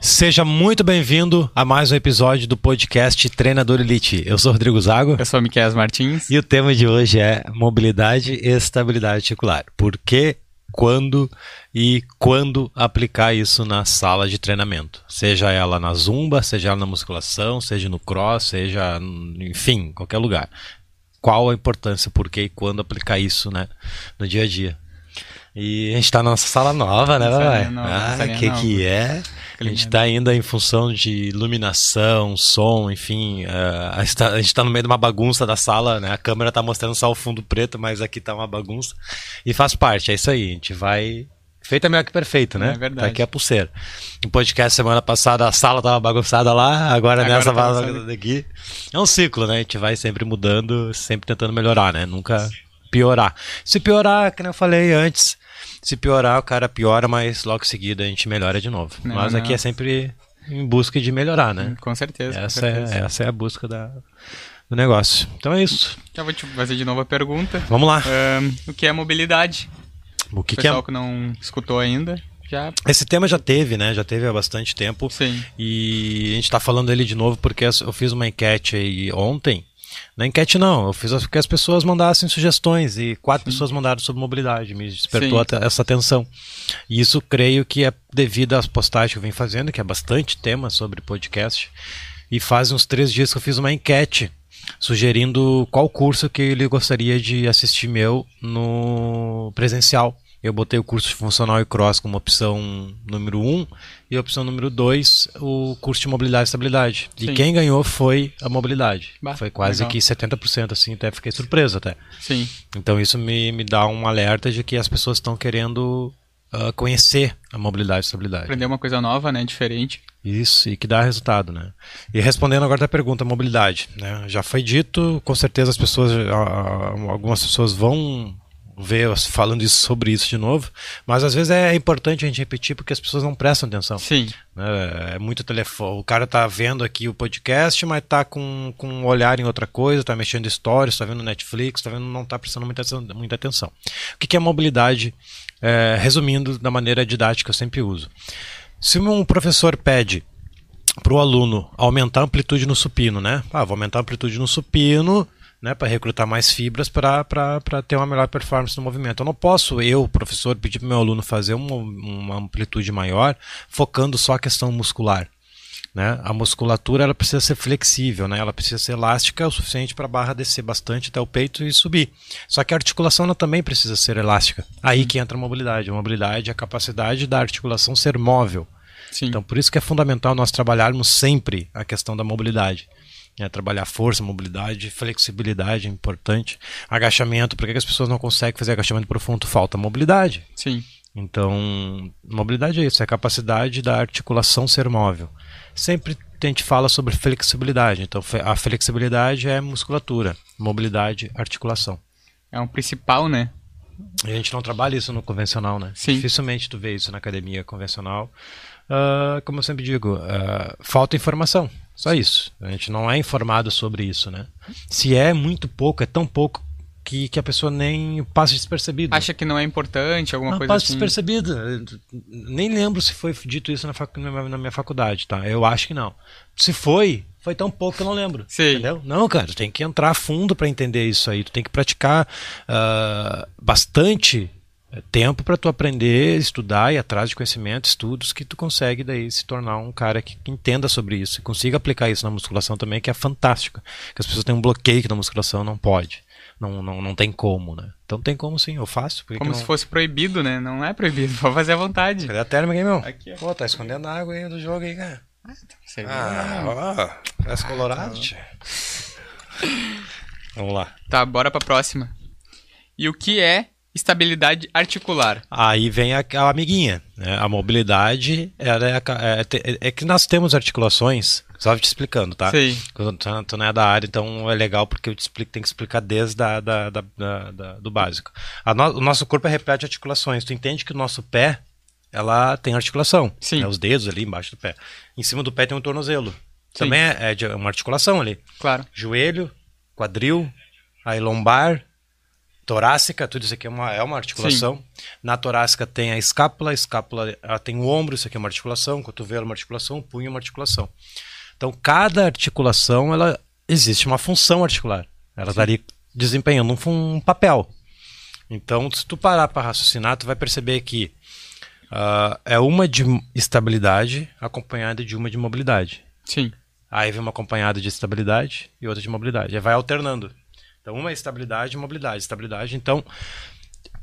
Seja muito bem-vindo a mais um episódio do podcast Treinador Elite. Eu sou Rodrigo Zago. Eu sou Miquel Martins. E o tema de hoje é mobilidade e estabilidade articular. Por que, quando e quando aplicar isso na sala de treinamento? Seja ela na zumba, seja ela na musculação, seja no cross, seja, enfim, qualquer lugar. Qual a importância, por que e quando aplicar isso né, no dia a dia? E a gente está na nossa sala nova, né, papai? Ah, o que, que é? A gente está ainda em função de iluminação, som, enfim. Uh, a gente está no meio de uma bagunça da sala, né? A câmera está mostrando só o fundo preto, mas aqui está uma bagunça. E faz parte, é isso aí. A gente vai Feito é melhor que perfeito, né? É verdade. Tá aqui é pulseira. No podcast semana passada a sala tava bagunçada lá, agora, agora nessa tá bagunçada daqui. É um ciclo, né? A gente vai sempre mudando, sempre tentando melhorar, né? Nunca piorar. Se piorar, como eu falei antes, se piorar, o cara piora, mas logo em seguida a gente melhora de novo. Não, mas não. aqui é sempre em busca de melhorar, né? Com certeza. Essa, com certeza. É, essa é a busca da, do negócio. Então é isso. Já vou te fazer de novo a pergunta. Vamos lá. Um, o que é mobilidade? O que, o pessoal que, é... que não escutou ainda. Já... Esse tema já teve, né? Já teve há bastante tempo. Sim. E a gente está falando dele de novo porque eu fiz uma enquete aí ontem na enquete não, eu fiz que as pessoas mandassem sugestões e quatro Sim. pessoas mandaram sobre mobilidade, me despertou Sim. essa atenção. E isso creio que é devido às postagens que eu venho fazendo, que é bastante tema sobre podcast. E faz uns três dias que eu fiz uma enquete sugerindo qual curso que ele gostaria de assistir meu no presencial. Eu botei o curso de funcional e cross como opção número 1 um, e a opção número 2, o curso de mobilidade e estabilidade. Sim. E quem ganhou foi a mobilidade. Bah, foi quase legal. que 70%, assim, até fiquei surpreso até. Sim. Então isso me, me dá um alerta de que as pessoas estão querendo uh, conhecer a mobilidade e estabilidade. Aprender uma coisa nova, né, diferente. Isso, e que dá resultado, né? E respondendo agora a pergunta, mobilidade, né? Já foi dito, com certeza as pessoas, algumas pessoas vão ver falando isso, sobre isso de novo, mas às vezes é importante a gente repetir porque as pessoas não prestam atenção. Sim. É, é muito telefone. O cara tá vendo aqui o podcast, mas tá com, com um olhar em outra coisa, tá mexendo stories, tá vendo Netflix, tá vendo, não tá prestando muita, muita atenção. O que, que é mobilidade? É, resumindo da maneira didática, eu sempre uso. Se um professor pede para o aluno aumentar a amplitude no supino, né? Ah, vou aumentar a amplitude no supino né, para recrutar mais fibras para ter uma melhor performance no movimento. Eu não posso, eu, professor, pedir para o meu aluno fazer uma, uma amplitude maior focando só a questão muscular. Né? A musculatura ela precisa ser flexível, né? ela precisa ser elástica o suficiente para a barra descer bastante até o peito e subir. Só que a articulação ela também precisa ser elástica. Aí que entra a mobilidade. A mobilidade é a capacidade da articulação ser móvel. Sim. Então, por isso que é fundamental nós trabalharmos sempre a questão da mobilidade. É, trabalhar força, mobilidade, flexibilidade é importante. Agachamento, por que, as pessoas não conseguem fazer agachamento profundo? Falta mobilidade. Sim. Então, mobilidade é isso, é a capacidade da articulação ser móvel. Sempre a gente fala sobre flexibilidade. Então, a flexibilidade é musculatura, mobilidade, articulação. É um principal, né? E a gente não trabalha isso no convencional, né? Sim. Dificilmente tu vê isso na academia convencional. Uh, como eu sempre digo, uh, falta informação. Só isso. A gente não é informado sobre isso, né? Se é muito pouco, é tão pouco que, que a pessoa nem passa despercebido. Acha que não é importante, alguma não, coisa passa assim? despercebido. Nem lembro se foi dito isso na, fac... na minha faculdade, tá? Eu acho que não. Se foi, foi tão pouco que eu não lembro. Sim. Entendeu? Não, cara, tu tem que entrar a fundo para entender isso aí. Tu tem que praticar uh, bastante tempo para tu aprender, estudar e atrás de conhecimento, estudos que tu consegue daí se tornar um cara que, que, entenda sobre isso e consiga aplicar isso na musculação também, que é fantástico. Que as pessoas têm um bloqueio que na musculação não pode. Não, não, não tem como, né? Então tem como sim, eu faço. Como se não... fosse proibido, né? Não é proibido, pode fazer à vontade. Cadê a térmica aí, meu? Aqui, Pô, tá escondendo a água aí do jogo aí, cara. Ah, tá ah ó, parece colorado, ah, Vamos lá. Tá, bora pra próxima. E o que é estabilidade articular. Aí vem a, a amiguinha. Né? A mobilidade é, é, é, que nós temos articulações. Só te explicando, tá? Sim. Tu, tu não é da área, então é legal porque eu te explico, tem que explicar desde da, da, da, da do básico. No, o nosso corpo é repleto de articulações. Tu entende que o nosso pé ela tem articulação. Sim. Né? Os dedos ali embaixo do pé. Em cima do pé tem um tornozelo. Sim. Também é, é uma articulação ali. Claro. Joelho, quadril, aí lombar, torácica, tudo isso aqui é uma, é uma articulação. Na torácica tem a escápula, a escápula ela tem o ombro, isso aqui é uma articulação, o cotovelo é uma articulação, o punho é uma articulação. Então, cada articulação, ela existe uma função articular. Ela está ali desempenhando um, um, papel. Então, se tu parar para raciocinar, tu vai perceber que uh, é uma de estabilidade acompanhada de uma de mobilidade. Sim. Aí vem uma acompanhada de estabilidade e outra de mobilidade. Aí vai alternando. Então, uma é estabilidade e mobilidade. Estabilidade, então,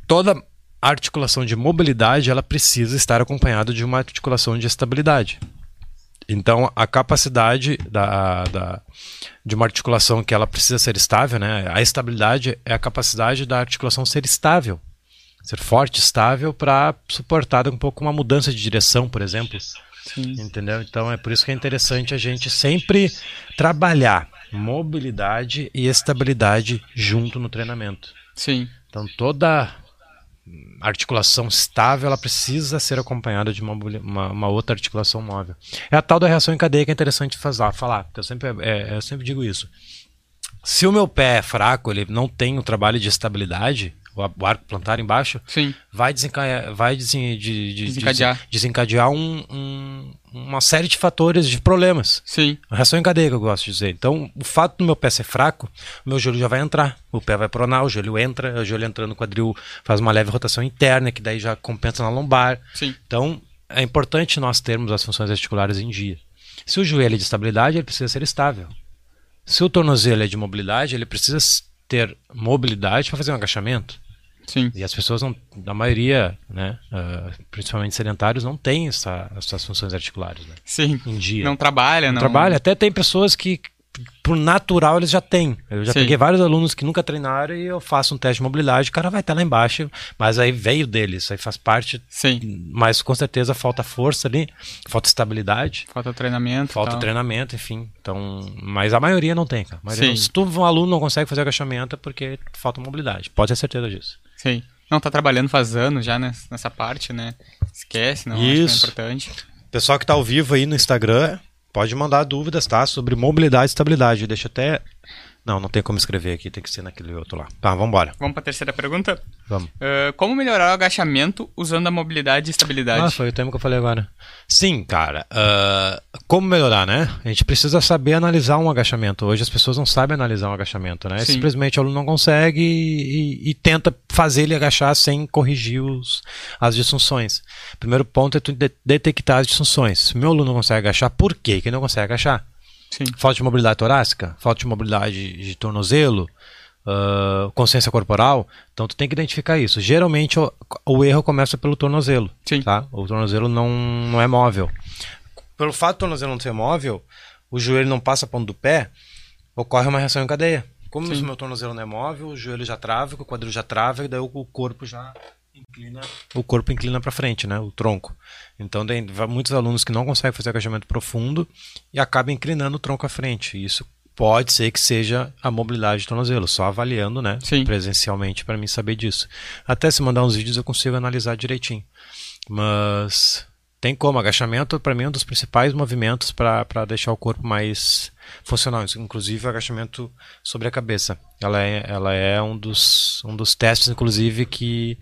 toda articulação de mobilidade, ela precisa estar acompanhada de uma articulação de estabilidade. Então, a capacidade da, da, de uma articulação que ela precisa ser estável, né? a estabilidade é a capacidade da articulação ser estável, ser forte, estável, para suportar um pouco uma mudança de direção, por exemplo. Sim. Entendeu? Então, é por isso que é interessante a gente sempre trabalhar mobilidade e estabilidade junto no treinamento. Sim. Então toda articulação estável ela precisa ser acompanhada de uma, uma, uma, outra articulação móvel. É a tal da reação em cadeia que é interessante fazer, falar. Eu sempre, é, eu sempre digo isso. Se o meu pé é fraco, ele não tem o trabalho de estabilidade, o arco plantar embaixo, Sim. vai, desencadear, vai desen, de, de, desencadear, de, desencadear um, um, uma série de fatores, de problemas. Sim. A reação em cadeia que eu gosto de dizer. Então, o fato do meu pé ser fraco, o meu joelho já vai entrar. O pé vai pronar, o joelho entra, o joelho entrando no quadril faz uma leve rotação interna, que daí já compensa na lombar. Sim. Então, é importante nós termos as funções articulares em dia. Se o joelho é de estabilidade, ele precisa ser estável. Se o tornozelo é de mobilidade, ele precisa ter mobilidade para fazer um agachamento. Sim. E as pessoas, não, a maioria, né, uh, principalmente sedentários, não têm essa, essas funções articulares. Né, Sim. Em dia. Não trabalha, não. Não trabalha. Até tem pessoas que, por natural, eles já têm. Eu já Sim. peguei vários alunos que nunca treinaram e eu faço um teste de mobilidade, o cara vai estar lá embaixo, mas aí veio deles, aí faz parte. Sim. Mas com certeza falta força ali, falta estabilidade. Falta treinamento. Falta tal. treinamento, enfim. Então, mas a maioria não tem, cara. Não, se tu, um aluno não consegue fazer agachamento é porque falta mobilidade. Pode ter certeza disso. Sim. Não, tá trabalhando faz anos já nessa parte, né? Esquece, não Isso. é importante. Pessoal que tá ao vivo aí no Instagram, pode mandar dúvidas, tá? Sobre mobilidade e estabilidade. Deixa até não, não tem como escrever aqui, tem que ser naquele outro lá. Tá, vamos embora. Vamos para a terceira pergunta? Vamos. Uh, como melhorar o agachamento usando a mobilidade e estabilidade? Ah, foi o tema que eu falei agora. Sim, cara. Uh, como melhorar, né? A gente precisa saber analisar um agachamento. Hoje as pessoas não sabem analisar um agachamento, né? Sim. Simplesmente o aluno não consegue e, e, e, tenta fazer ele agachar sem corrigir os, as disfunções. Primeiro ponto é tu detectar as disfunções. Se meu aluno não consegue agachar, por que ele não consegue agachar? Sim. Falta de mobilidade torácica, falta de mobilidade de tornozelo, uh, consciência corporal. Então tu tem que identificar isso. Geralmente o, o erro começa pelo tornozelo. Sim. Tá? O tornozelo não, não é móvel. Pelo fato do tornozelo não ser móvel, o joelho não passa ponto do pé, ocorre uma reação em cadeia. Como o meu tornozelo não é móvel, o joelho já trava, o quadril já trava, e daí o corpo já inclina, o corpo inclina para frente, né, o tronco. Então tem muitos alunos que não conseguem fazer agachamento profundo e acabam inclinando o tronco à frente. Isso pode ser que seja a mobilidade do tornozelo, só avaliando, né, Sim. presencialmente para mim saber disso. Até se mandar uns vídeos eu consigo analisar direitinho. Mas tem como agachamento para mim é um dos principais movimentos para deixar o corpo mais funcional, inclusive o agachamento sobre a cabeça. Ela é, ela é um, dos, um dos testes, inclusive, que,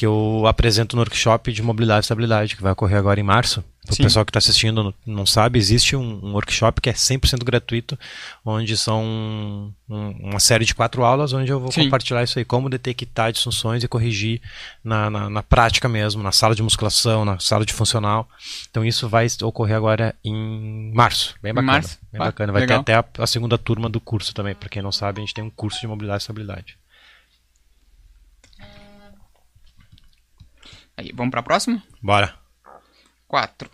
que eu apresento no workshop de mobilidade e estabilidade, que vai ocorrer agora em março. O pessoal que está assistindo não sabe, existe um, um, workshop que é 100% gratuito, onde são um, uma série de quatro aulas, onde eu vou Sim. compartilhar isso aí, como detectar disfunções e corrigir na, na, na, prática mesmo, na sala de musculação, na sala de funcional. Então isso vai ocorrer agora em março, bem bacana. Março? Bem bacana. Vai Legal. ter até a, a segunda turma do curso também, para quem não sabe, a gente tem um curso de mobilidade e estabilidade. Aí, vamos para a próxima? Bora. 4.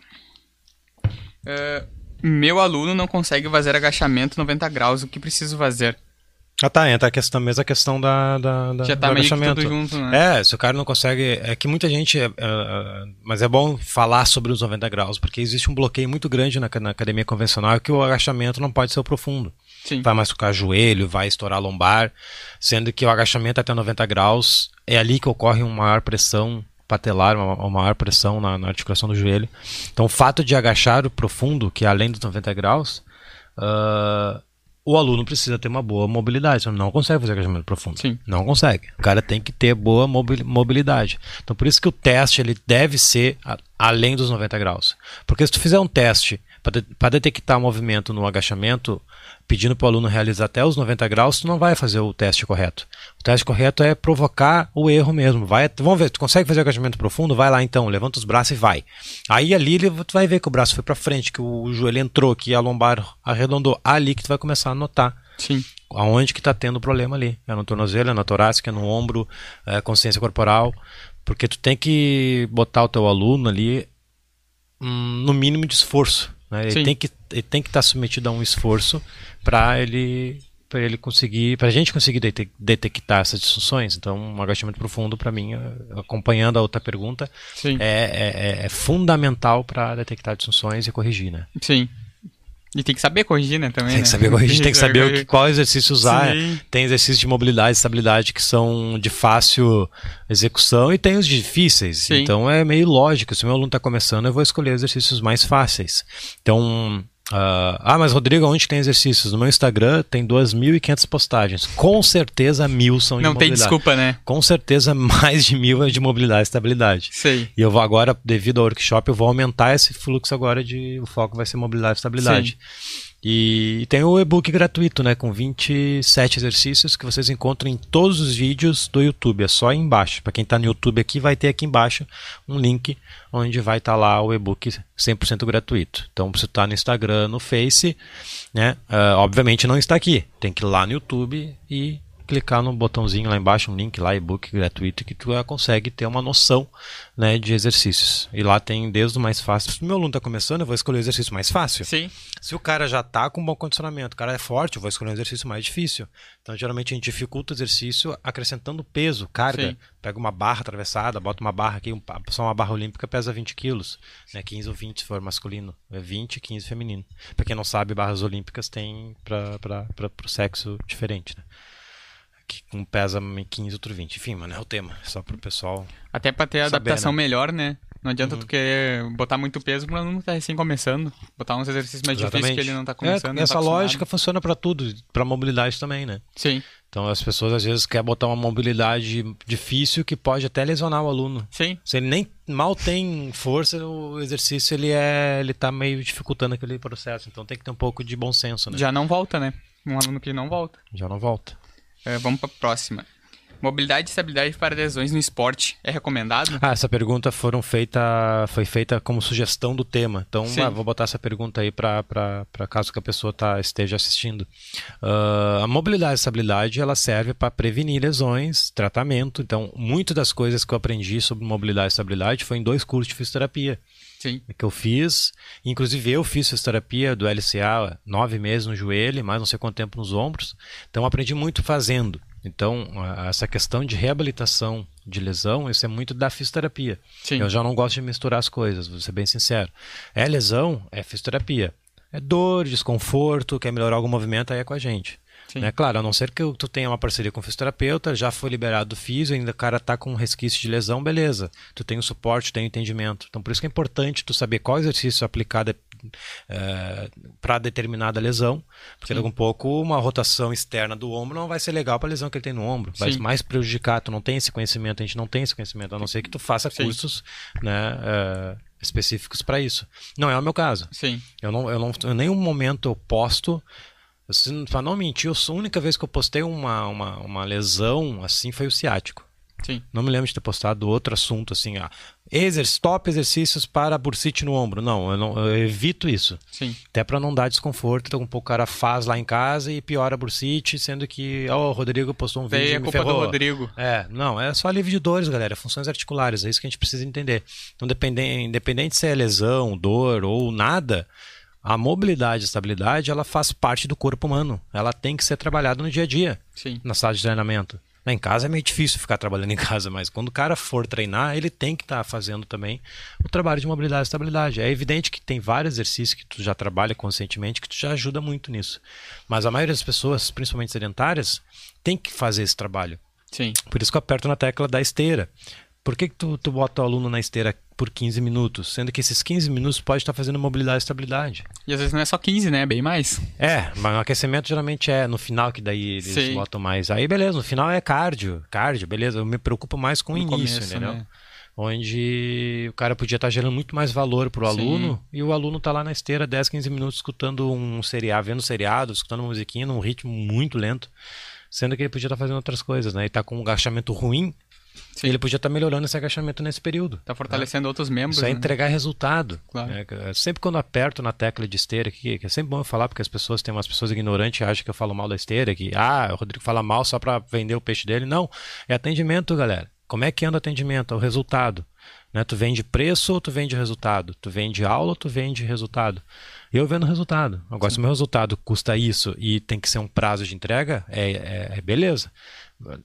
Uh, meu aluno não consegue fazer agachamento 90 graus, o que preciso fazer? Ah tá, entra a questão, a questão da, da, da Já tá do meio agachamento. tudo junto, né? É, se o cara não consegue. É que muita gente. É, é, mas é bom falar sobre os 90 graus, porque existe um bloqueio muito grande na, na academia convencional que o agachamento não pode ser o profundo. Sim. Vai machucar joelho, vai estourar lombar, sendo que o agachamento até 90 graus é ali que ocorre uma maior pressão patelar, uma, uma maior pressão na, na, articulação do joelho. Então, o fato de agachar o profundo, que é além dos 90 graus, uh, o aluno precisa ter uma boa mobilidade. Você não consegue fazer agachamento profundo. Sim. Não consegue. O cara tem que ter boa mobi- mobilidade. Então, por isso que o teste ele deve ser a- além dos 90 graus. Porque se tu fizer um teste para detectar movimento no agachamento, pedindo para o aluno realizar até os 90 graus, tu não vai fazer o teste correto. O teste correto é provocar o erro mesmo. Vai, vamos ver, tu consegue fazer agachamento profundo? Vai lá então, levanta os braços e vai. Aí ali tu vai ver que o braço foi para frente, que o joelho entrou, que a lombar arredondou. Ali que tu vai começar a notar Sim. aonde que está tendo o problema ali. É no tornozelo, é na torácica, é no ombro, é consciência corporal. Porque tu tem que botar o teu aluno ali hum, no mínimo de esforço. Né? Ele tem que ele tem que estar submetido a um esforço para ele para ele conseguir, para a gente conseguir dete- detectar essas disfunções. Então, um agachamento profundo, para mim, eh, acompanhando a outra pergunta, Sim. é, é- é fundamental para detectar disfunções e corrigir, né? Sim. E tem que saber corrigir, né? Também, Tem que né? saber corrigir, tem que saber o que, qual exercício usar. Sim. Tem exercícios de mobilidade e estabilidade que são de fácil execução e tem os difíceis. Sim. Então é meio lógico. Se o meu aluno está começando, eu vou escolher exercícios mais fáceis. Então. Ah, ah, mas Rodrigo, onde tem exercícios? No meu Instagram tem 2.500 postagens. Com certeza mil são de Não tem mobilidade. desculpa, né? Com certeza mais de mil é de mobilidade e estabilidade. Sei. E eu vou agora, devido ao workshop, eu vou aumentar esse fluxo agora de. O foco vai ser mobilidade e estabilidade. E tem o e-book gratuito, né? Com 27 exercícios que vocês encontram em todos os vídeos do YouTube. É só aí embaixo. Para quem está no YouTube aqui, vai ter aqui embaixo um link onde vai estar lá o e-book 100% gratuito. Então, se está no Instagram, no Face, né? ah, obviamente não está aqui. Tem que ir lá no YouTube e clicar no botãozinho lá embaixo, um link lá, e-book gratuito, que tu ah, consegue ter uma noção né, de exercícios. E lá tem desde o mais fácil. Se o meu aluno está começando, eu vou escolher o exercício mais fácil. Sim. Se o cara já está com bom condicionamento, o cara é forte, eu vou escolher um exercício mais difícil. Então, geralmente, a gente dificulta o exercício acrescentando peso, carga. Sim. Pega uma barra atravessada, bota uma barra aqui, um, só uma barra olímpica pesa 20 quilos, né, 15 ou 20 se for masculino, é 20 15 feminino. Para quem não sabe, barras olímpicas tem para o sexo diferente, né? Que um pesa 15, outro 20. Enfim, mano, é o tema. Só pro pessoal. Até pra ter Saber, adaptação né? melhor, né? Não adianta Uhum. tu querer botar muito peso aluno que tá recém começando. Botar uns exercícios mais difíceis que ele não tá começando. É, não essa tá lógica funciona para tudo, para mobilidade também, né? Sim, Então as pessoas às vezes querem botar uma mobilidade difícil que pode até lesionar o aluno. sim. Se ele nem mal tem força, o exercício ele é, ele tá meio dificultando aquele processo. Então tem que ter um pouco de bom senso, né? Já não volta, né? Um aluno que não volta. Já não volta. É, vamos pra próxima. Mobilidade e estabilidade para lesões no esporte é recomendado? Ah, essa pergunta foram feita, foi feita como sugestão do tema. Então, ah, vou botar essa pergunta aí para caso que a pessoa tá, esteja assistindo. Ah, a mobilidade e estabilidade ela serve para prevenir lesões, tratamento. Então, muitas das coisas que eu aprendi sobre mobilidade e estabilidade foi em dois cursos de fisioterapia Sim. que eu fiz. Inclusive, eu fiz fisioterapia do LCA nove meses no joelho, mais não sei quanto tempo nos ombros. Então, aprendi muito fazendo. Então, essa questão de reabilitação de lesão, isso é muito da fisioterapia. Sim. Eu já não gosto de misturar as coisas, vou ser bem sincero. É lesão, é fisioterapia. É dor, desconforto, quer melhorar algum movimento, aí é com a gente. Sim. Né? Claro, a não ser que tu tenha uma parceria com o fisioterapeuta, já foi liberado do fisio, ainda o cara tá com um resquício de lesão, beleza. Tu tem o suporte, tem o entendimento. Então, por isso que é importante tu saber qual exercício aplicar para determinada lesão, porque Sim. daqui a um pouco uma rotação externa do ombro não vai ser legal para a lesão que ele tem no ombro, vai Sim. mais prejudicar. Tu não tem esse conhecimento, a gente não tem esse conhecimento, a não ser que tu faça Sim. cursos né, eh, específicos para isso. Não é o meu caso. Sim. Eu não, eu não, em nenhum momento eu posto. Para não mentir, a única vez que eu postei uma, uma, uma lesão assim foi o ciático. Sim. Não me lembro de ter postado outro assunto assim, ah, exer top exercícios para bursite no ombro. Não, eu, não, eu evito isso. Sim. Até para não dar desconforto, então um pouco o cara faz lá em casa e piora a bursite, sendo que, ó, o Rodrigo postou um vídeo Daí é me culpa ferrou. do Rodrigo. É, não, é só alívio de dores, galera, funções articulares, é isso que a gente precisa entender. Então, dependente, independente se é lesão, dor ou nada, a mobilidade e estabilidade, ela faz parte do corpo humano. Ela tem que ser trabalhada no dia a dia, Sim. na sala de treinamento. Em casa é meio difícil ficar trabalhando em casa, mas quando o cara for treinar, ele tem que estar fazendo também o trabalho de mobilidade e estabilidade. É evidente que tem vários exercícios que tu já trabalha conscientemente que tu já ajuda muito nisso. Mas a maioria das pessoas, principalmente sedentárias, tem que fazer esse trabalho. Sim. Por isso que eu aperto na tecla da esteira. Por que, que tu, tu bota o aluno na esteira por 15 minutos? Sendo que esses 15 minutos pode estar fazendo mobilidade e estabilidade. E às vezes não é só 15, né? É bem mais. É, mas o aquecimento geralmente é no final que daí eles Sim. botam mais. Aí beleza, no final é cardio. Cardio, beleza. Eu me preocupo mais com o No início, começo, entendeu? né? Onde o cara podia estar gerando muito mais valor pro Sim. aluno e o aluno tá lá na esteira 10, 15 minutos escutando um seriado, vendo seriado, escutando uma musiquinha num ritmo muito lento. Sendo que ele podia estar fazendo outras coisas, né? E tá com um agachamento ruim, Sim. ele podia estar melhorando esse agachamento nesse período. Tá fortalecendo outros membros. Isso é né? entregar resultado. Claro. né? Sempre quando aperto na tecla de esteira, que, que é sempre bom eu falar, porque as pessoas têm umas pessoas ignorantes que acham que eu falo mal da esteira, que ah, o Rodrigo fala mal só para vender o peixe dele. Não, é atendimento, galera. Como é que anda o atendimento? É o resultado. Né? Tu vende preço ou tu vende resultado? Tu vende aula ou tu vende resultado? Eu vendo resultado. Agora, se o meu resultado custa isso e tem que ser um prazo de entrega, é, é- é beleza.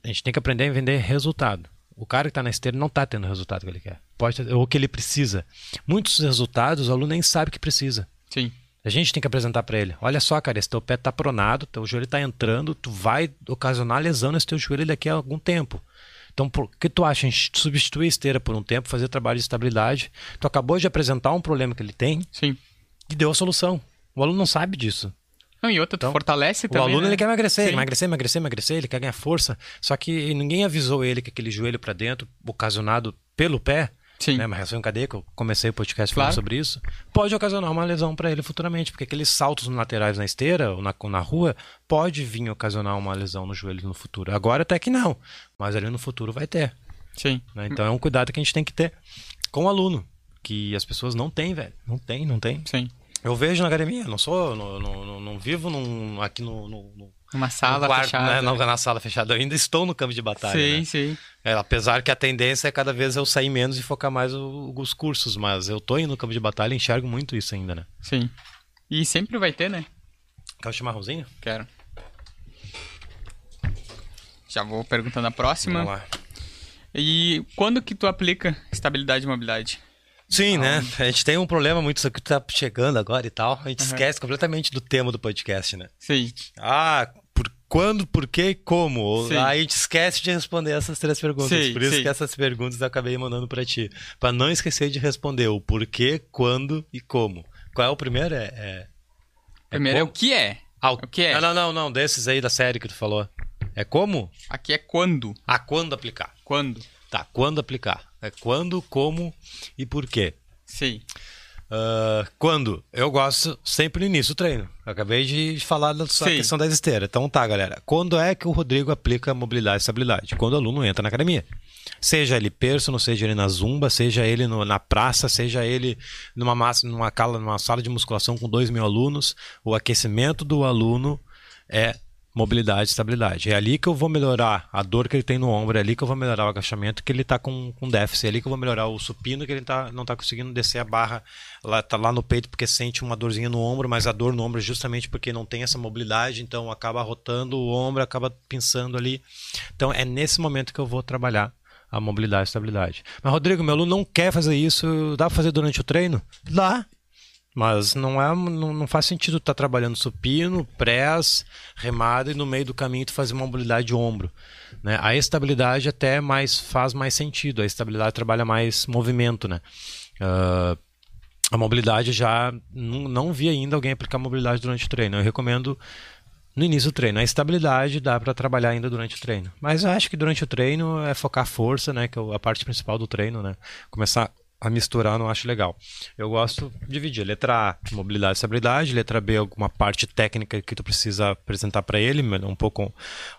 A gente tem que aprender a vender resultado. O cara que está na esteira não está tendo o resultado que ele quer. Pode ou que ele precisa. Muitos resultados o aluno nem sabe que precisa. Sim. A gente tem que apresentar para ele. Olha só, cara, esse teu pé tá pronado, teu joelho tá entrando, tu vai ocasionar lesão nesse teu joelho daqui a algum tempo. Então, por que tu acha a gente substituir a esteira por um tempo, fazer trabalho de estabilidade? Tu acabou de apresentar um problema que ele tem Sim. e deu a solução. O aluno não sabe disso. Não, e outra, tu Então, fortalece O também. aluno né? ele quer emagrecer, Sim. emagrecer, emagrecer, emagrecer, ele quer ganhar força. Só que ninguém avisou ele que aquele joelho para dentro, ocasionado pelo pé, Sim. né, uma reação em cadeia, que eu comecei o podcast falando Claro. sobre isso, pode ocasionar uma lesão para ele futuramente, porque aqueles saltos laterais na esteira ou na, na rua pode vir ocasionar uma lesão no joelho no futuro. Agora até que não, mas ali no futuro vai ter. Sim. né? Então é um cuidado que a gente tem que ter com o aluno, que as pessoas não têm, velho. Não tem, não tem. Sim. Eu vejo na academia, não sou, não, não, não- vivo num- aqui no, no- Uma sala no quarto, fechada. né? Não, na sala fechada. Eu ainda estou no campo de batalha. Sim, né? sim. É, apesar que a tendência é cada vez eu sair menos e focar mais o- os cursos, mas eu tô indo no campo de batalha e enxergo muito isso ainda, né? Sim. E sempre vai ter, né? Quer um chimarrãozinho? Quero. Já vou perguntando a próxima. Vamos lá. E quando que tu aplica estabilidade e mobilidade? Sim, né? A gente tem um problema muito, isso aqui tá chegando agora e tal. A gente Uhum. esquece completamente do tema do podcast, né? Sim. Ah, por quando, por quê e como? Sim. Aí a gente esquece de responder essas três perguntas. Sim, por isso sim. que essas perguntas eu acabei mandando pra ti. Pra não esquecer de responder o porquê, quando e como. Qual é o primeiro? É. é... Primeiro é o como? que é. Ah, o que é? Não, não, não, não, desses aí da série que tu falou. É como? Aqui é quando. Ah, quando aplicar. Quando. Tá, quando aplicar. É quando, como e por quê. Sim. Ah, quando? Eu gosto sempre no início do treino. Eu acabei de falar da questão da esteira. Então tá, galera. Quando é que o Rodrigo aplica mobilidade e estabilidade? Quando o aluno entra na academia. Seja ele personal, seja ele na zumba, seja ele no- na praça, seja ele numa, massa, numa, cala, numa sala de musculação com dois mil alunos, o aquecimento do aluno é mobilidade estabilidade. É ali que eu vou melhorar a dor que ele tem no ombro, é ali que eu vou melhorar o agachamento que ele está com, com déficit, é ali que eu vou melhorar o supino que ele tá, não está conseguindo descer a barra, lá, tá lá no peito porque sente uma dorzinha no ombro, mas a dor no ombro é justamente porque não tem essa mobilidade, então acaba rotando o ombro, acaba pinçando ali. Então é nesse momento que eu vou trabalhar a mobilidade e estabilidade. Mas Rodrigo, meu aluno não quer fazer isso, dá para fazer durante o treino? Dá. Mas não, é, não, não faz sentido estar trabalhando supino, press, remada e no meio do caminho tu fazer uma mobilidade de ombro. Né? A estabilidade até mais faz mais sentido. A estabilidade trabalha mais movimento, né? Ah, a mobilidade já não, não vi ainda alguém aplicar mobilidade durante o treino. Eu recomendo no início do treino. A estabilidade dá para trabalhar ainda durante o treino. Mas eu acho que durante o treino é focar força, né? Que é a parte principal do treino, né? Começar a misturar não acho legal. Eu gosto de dividir. Letra A, mobilidade e estabilidade. Letra B, alguma parte técnica que tu precisa apresentar para ele. Um pouco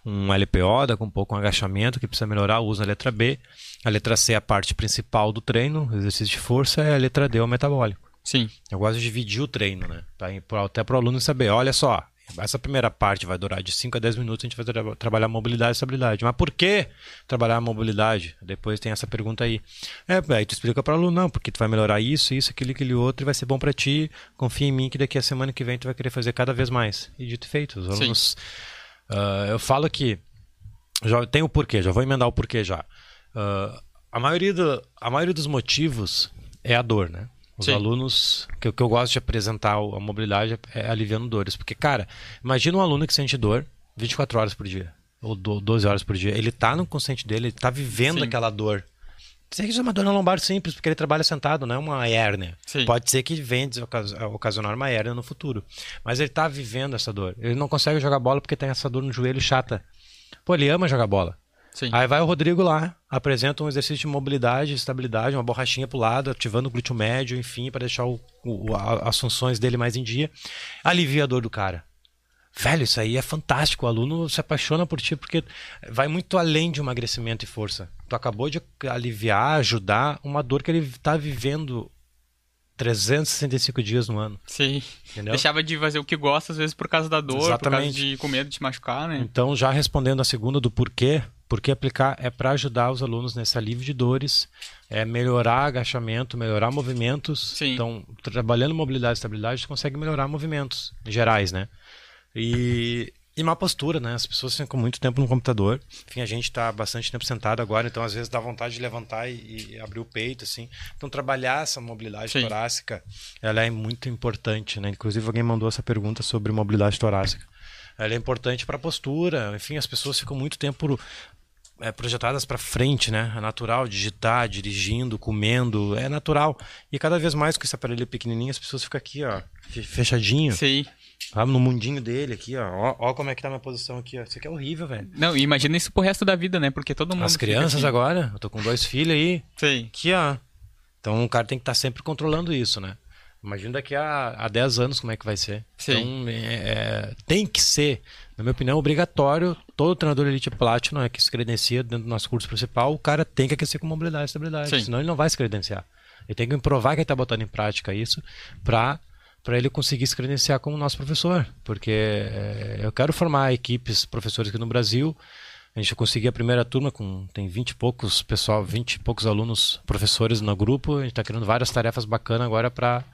um LPO, dá com um pouco um agachamento que precisa melhorar, usa a letra B. A letra C é a parte principal do treino, exercício de força. E a letra D é o metabólico. Sim. Eu gosto de dividir o treino, né? Pra- até para o aluno saber, olha só, essa primeira parte vai durar de 5 a 10 minutos, a gente vai tra- trabalhar mobilidade e estabilidade. Mas por que trabalhar a mobilidade? Depois tem essa pergunta aí. É, aí tu explica para o aluno, não, porque tu vai melhorar isso, isso, aquilo, aquele outro, e vai ser bom para ti. Confia em mim que daqui a semana que vem tu vai querer fazer cada vez mais. E dito e feito, os alunos... ah, eu falo que já tem o porquê, já vou emendar o porquê já. Ah, a, maioria do- a maioria dos motivos é a dor, né? Os Sim. alunos, que, eu- que eu gosto de apresentar a mobilidade é, é aliviando dores. Porque, cara, imagina um aluno que sente dor 24 horas por dia, ou do- 12 horas por dia. Ele tá no consciente dele, ele tá vivendo Sim. aquela dor Tem que ser uma dor na lombar simples, porque ele trabalha sentado, não é uma hérnia. Sim. Pode ser que venha ocas- ocasionar uma hérnia no futuro. Mas ele tá vivendo essa dor. Ele não consegue jogar bola porque tem essa dor no joelho chata. Pô, ele ama jogar bola. Sim. Aí vai o Rodrigo lá, apresenta um exercício de mobilidade, estabilidade, uma borrachinha pro lado, ativando o glúteo médio, enfim, para deixar o- o- a- as funções dele mais em dia. Alivia a dor do cara. Velho, isso aí é fantástico. O aluno se apaixona por ti porque vai muito além de emagrecimento e força. Tu acabou de aliviar, ajudar uma dor que ele está vivendo 365 dias no ano. Sim. Entendeu? Deixava de fazer o que gosta, às vezes, por causa da dor, por Exatamente. causa de com medo de te machucar, né? Então, já respondendo a segunda do porquê, porque aplicar é para ajudar os alunos nesse alívio de dores, é melhorar agachamento, melhorar movimentos. Sim. Então, trabalhando mobilidade e estabilidade, você consegue melhorar movimentos gerais, né? E, e uma postura, né? As pessoas ficam muito tempo no computador. Enfim, a gente está bastante tempo sentado agora, então às vezes dá vontade de levantar e, e abrir o peito, assim. Então, trabalhar essa mobilidade Sim. torácica, ela é muito importante, né? Inclusive, alguém mandou essa pergunta sobre mobilidade torácica. Ela é importante para a postura. Enfim, as pessoas ficam muito tempo é, projetadas para frente, né? É natural digitar, dirigindo, comendo, é natural. E cada vez mais com esse aparelho pequenininho, as pessoas ficam aqui, ó, fe- fechadinho, Sim. sabe? No mundinho dele aqui, ó. Ó, ó como é que tá a minha posição aqui, ó. Isso aqui é horrível, velho. Não, e imagina isso pro resto da vida, né? Porque todo mundo. As crianças assim. agora, eu tô com dois filhos aí, Sim. aqui, ó. Então o cara tem que estar sempre controlando isso, né? Imagina daqui a, a 10 anos como é que vai ser. Sim. Então, é- é- tem que ser, na minha opinião, obrigatório. Todo treinador Elite Platinum é que se credencia dentro do nosso curso principal, o cara tem que aquecer com mobilidade e estabilidade. Sim. Senão ele não vai se credenciar. Ele tem que provar que ele está botando em prática isso para para ele conseguir se credenciar como nosso professor. Porque é, eu quero formar equipes, professores aqui no Brasil. A gente conseguiu a primeira turma com tem 20 e poucos pessoal, 20 e poucos alunos, professores no grupo. A gente está criando várias tarefas bacanas agora para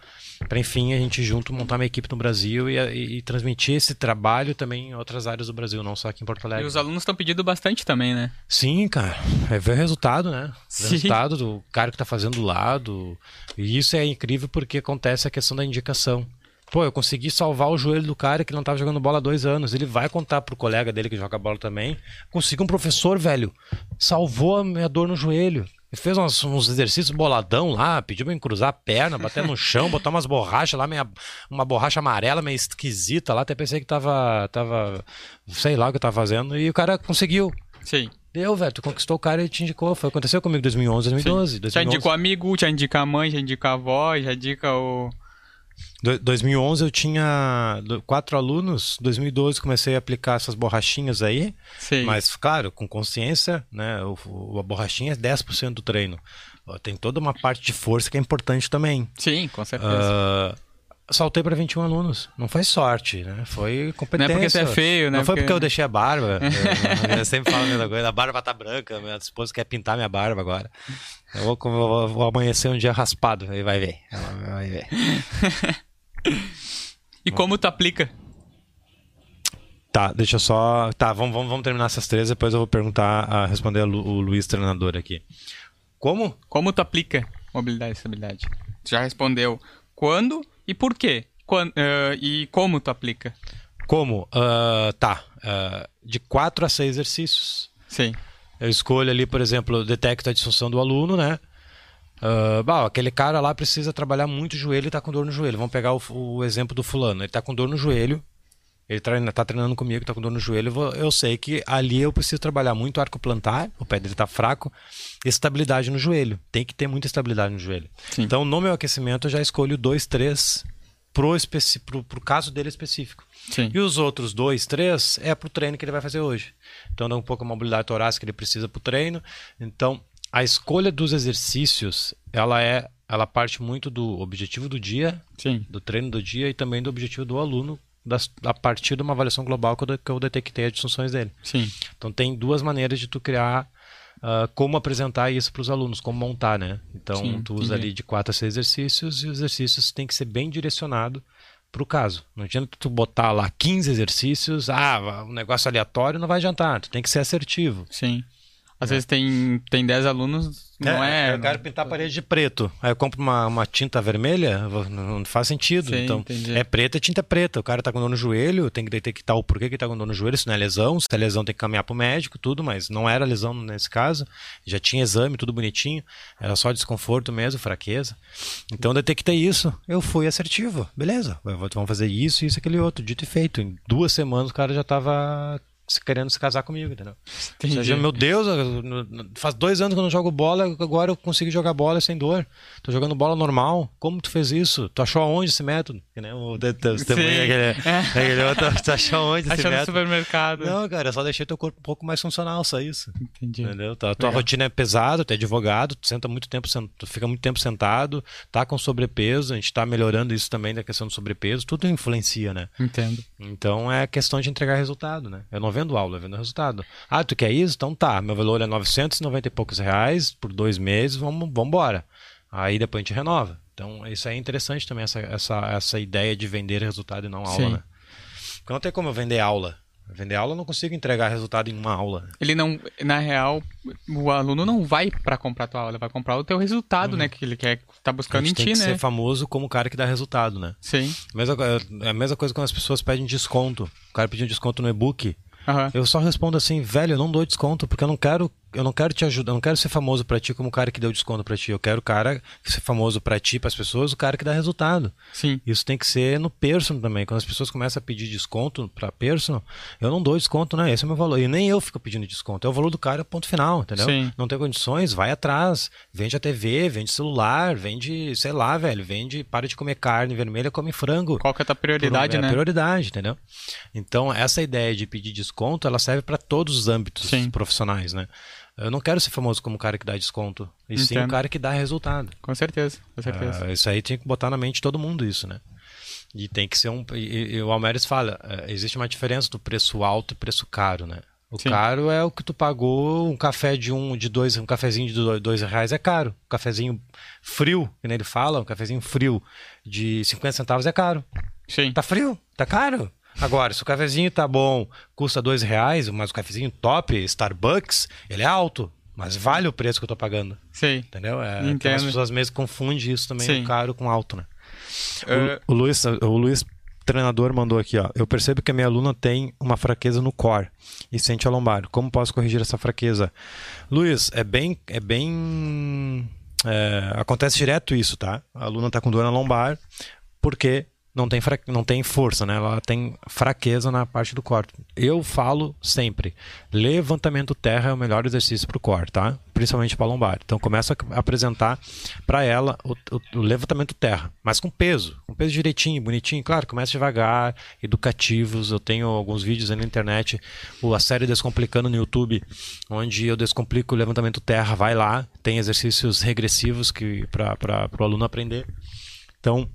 para enfim a gente junto montar uma equipe no Brasil e, e- e transmitir esse trabalho também em outras áreas do Brasil, não só aqui em Porto E Alegre. os alunos estão pedindo bastante também, né? Sim, cara. É ver o resultado, né? O Sim. resultado do cara que tá fazendo do lado. E isso é incrível porque acontece a questão da indicação. Pô, eu consegui salvar o joelho do cara que não tava jogando bola há dois anos. Ele vai contar pro colega dele que joga bola também. Consegui um professor, velho. Salvou a minha dor no joelho. Ele fez uns, uns exercícios boladão lá, pediu pra eu cruzar a perna, bater no chão, botar umas borrachas lá, meia, uma borracha amarela meio esquisita lá. Até pensei que tava, tava, sei lá o que tava fazendo. E o cara conseguiu. Sim. Deu, velho. Tu conquistou o cara e te indicou. Foi, aconteceu comigo em 2011, 2012. Já 2011. indica o amigo, já indica a mãe, já indica a avó, já indica o. Do- 2011 eu tinha quatro alunos. 2012 comecei a aplicar essas borrachinhas aí. Sim. Mas, claro, com consciência, né? O, a borrachinha é 10% do treino. Tem toda uma parte de força que é importante também. Sim, com certeza. Ah, saltei para 21 alunos. Não foi sorte, né? Foi competência. Não é porque você é feio, né? Não foi Porque- porque eu deixei a barba. eu, eu sempre falo a mesma coisa. A barba tá branca. Minha esposa quer pintar minha barba agora. Eu vou, vou- vou amanhecer um dia raspado. Aí vai ver. Ela vai ver. E como tu aplica? Tá, deixa eu só. Tá, vamos, vamos, vamos terminar essas três. Depois eu vou perguntar, a responder a Lu- o Luiz, treinador aqui. Como? Como tu aplica mobilidade e estabilidade? Tu já respondeu quando e por quê? Quan- ah, e como tu aplica? Como? Ah, tá. ah, de quatro a seis exercícios. Sim. Eu escolho ali, por exemplo, detecto a disfunção do aluno, né? Ah, bom, aquele cara lá precisa trabalhar muito o joelho e tá com dor no joelho. Vamos pegar o, o exemplo do fulano. Ele tá com dor no joelho. Ele treina, tá treinando comigo, tá com dor no joelho. Eu, vou- eu sei que ali eu preciso trabalhar muito arco plantar, o pé dele tá fraco, e estabilidade no joelho. Tem que ter muita estabilidade no joelho. Sim. Então, no meu aquecimento, eu já escolho dois, três pro, pro, pro caso dele específico. Sim. E os outros dois, três, é pro treino que ele vai fazer hoje. Então dá um pouco a mobilidade torácica que ele precisa pro treino. Então, a escolha dos exercícios, ela é, ela parte muito do objetivo do dia, Sim. do treino do dia e também do objetivo do aluno, das, a partir de uma avaliação global que eu, que eu detectei as disfunções dele. Sim. Então tem duas maneiras de tu criar ah, como apresentar isso para os alunos, como montar, né? Então Sim, tu usa entendi. ali de quatro a seis exercícios e os exercícios têm que ser bem direcionado para o caso. Não adianta tu botar lá 15 exercícios, ah, um negócio aleatório não vai adiantar, tu tem que ser assertivo. Sim. Às vezes tem, tem 10 alunos, não é. Eu quero pintar a parede de preto. Aí eu compro uma, uma tinta vermelha, não faz sentido. Sim, então, entendi. é preta, é tinta preta. O cara tá com dor no joelho, tem que detectar o porquê que tá com dor no joelho, se não é lesão. Se é lesão, tem que caminhar pro médico, tudo, mas não era lesão nesse caso. Já tinha exame, tudo bonitinho. Era só desconforto mesmo, fraqueza. Então, detectei isso. Eu fui assertivo. Beleza, vamos fazer isso, isso, aquele outro. Dito e feito. Em duas semanas o cara já tava querendo se casar comigo, entendeu? Ou seja, meu Deus, faz dois anos que eu não jogo bola, agora eu consigo jogar bola sem dor. Tô jogando bola normal. Como tu fez isso? Tu achou aonde esse método? Que nem o testemunho, aquele, aquele outro, tu achou aonde esse Achou no método? supermercado. Não, cara, eu só deixei teu corpo um pouco mais funcional, só isso. Entendi. Entendeu? Tua, tua Legal. rotina é pesada, tu é advogado, tu senta muito tempo, tu fica muito tempo sentado, tá com sobrepeso, a gente tá melhorando isso também da questão do sobrepeso, tudo influencia, né? Entendo. Então é questão de entregar resultado, né? Eu não vendo aula, vendo resultado. Ah, tu quer isso? Então tá, meu valor é 990 e poucos reais por dois meses, vamos embora. Aí depois a gente renova. Então isso é interessante também, essa, essa, essa ideia de vender resultado e não aula, Sim. né? Porque não tem como eu vender aula. Vender aula eu não consigo entregar resultado em uma aula. Ele não, na real, o aluno não vai pra comprar tua aula, ele vai comprar o teu resultado, né? Que ele quer, tá buscando em tem ti, que né? ser famoso como o cara que dá resultado, né? Sim. Mesma, é a mesma coisa quando as pessoas pedem desconto. O cara pediu um desconto no e-book. Aham. Eu só respondo assim, velho, eu não dou desconto, porque eu não quero, eu não quero te ajudar, eu não quero ser famoso pra ti como o cara que deu desconto pra ti. Eu quero o cara que ser famoso pra ti, pras pessoas, o cara que dá resultado. Sim. Isso tem que ser no personal também. Quando as pessoas começam a pedir desconto pra personal, eu não dou desconto, né? Esse é o meu valor. E nem eu fico pedindo desconto. É o valor do cara, ponto final, entendeu? Sim. Não tem condições, vai atrás. Vende a TV, vende celular, vende, sei lá, velho, vende, para de comer carne vermelha, come frango. Qual que é a tua prioridade, é a né? prioridade, entendeu? Então, essa ideia de pedir desconto, ela serve para todos os âmbitos Sim. profissionais, né? Eu não quero ser famoso como o cara que dá desconto, e sim Entendo. o cara que dá resultado. Com certeza, com certeza. Ah, isso aí tem que botar na mente de todo mundo isso, né? E tem que ser um. E, e o Almeres fala: eh, existe uma diferença do preço alto e preço caro, né? O Sim. caro é o que tu pagou, um café de um, de dois, um cafezinho de dois, dois reais é caro. Um cafezinho frio, que nem ele fala, um cafezinho frio de 50 centavos é caro. Sim. Tá frio, tá caro. Agora, se o cafezinho tá bom, custa dois reais, mas o cafezinho top, Starbucks, ele é alto, mas vale o preço que eu tô pagando. Sim. Entendeu? É, Entendo. as pessoas mesmo confundem isso também, Sim. o caro com alto, né? Ah, O, o Luiz, o Luiz, treinador, mandou aqui, ó. Eu percebo que a minha aluna tem uma fraqueza no core e sente a lombar. Como posso corrigir essa fraqueza? Luiz, é bem. É bem é, acontece direto isso, tá? A aluna tá com dor na lombar porque não tem, fra... não tem força, né? Ela tem fraqueza na parte do core. Eu falo sempre, levantamento terra é o melhor exercício para o core, tá? Principalmente para lombar. Então começa a apresentar para ela o, o- o levantamento terra, mas com peso, com peso direitinho, bonitinho. Claro, começa devagar, educativos. Eu tenho alguns vídeos aí na internet, a série Descomplicando no YouTube, onde eu descomplico o levantamento terra. Vai lá, tem exercícios regressivos que para o aluno aprender. Então,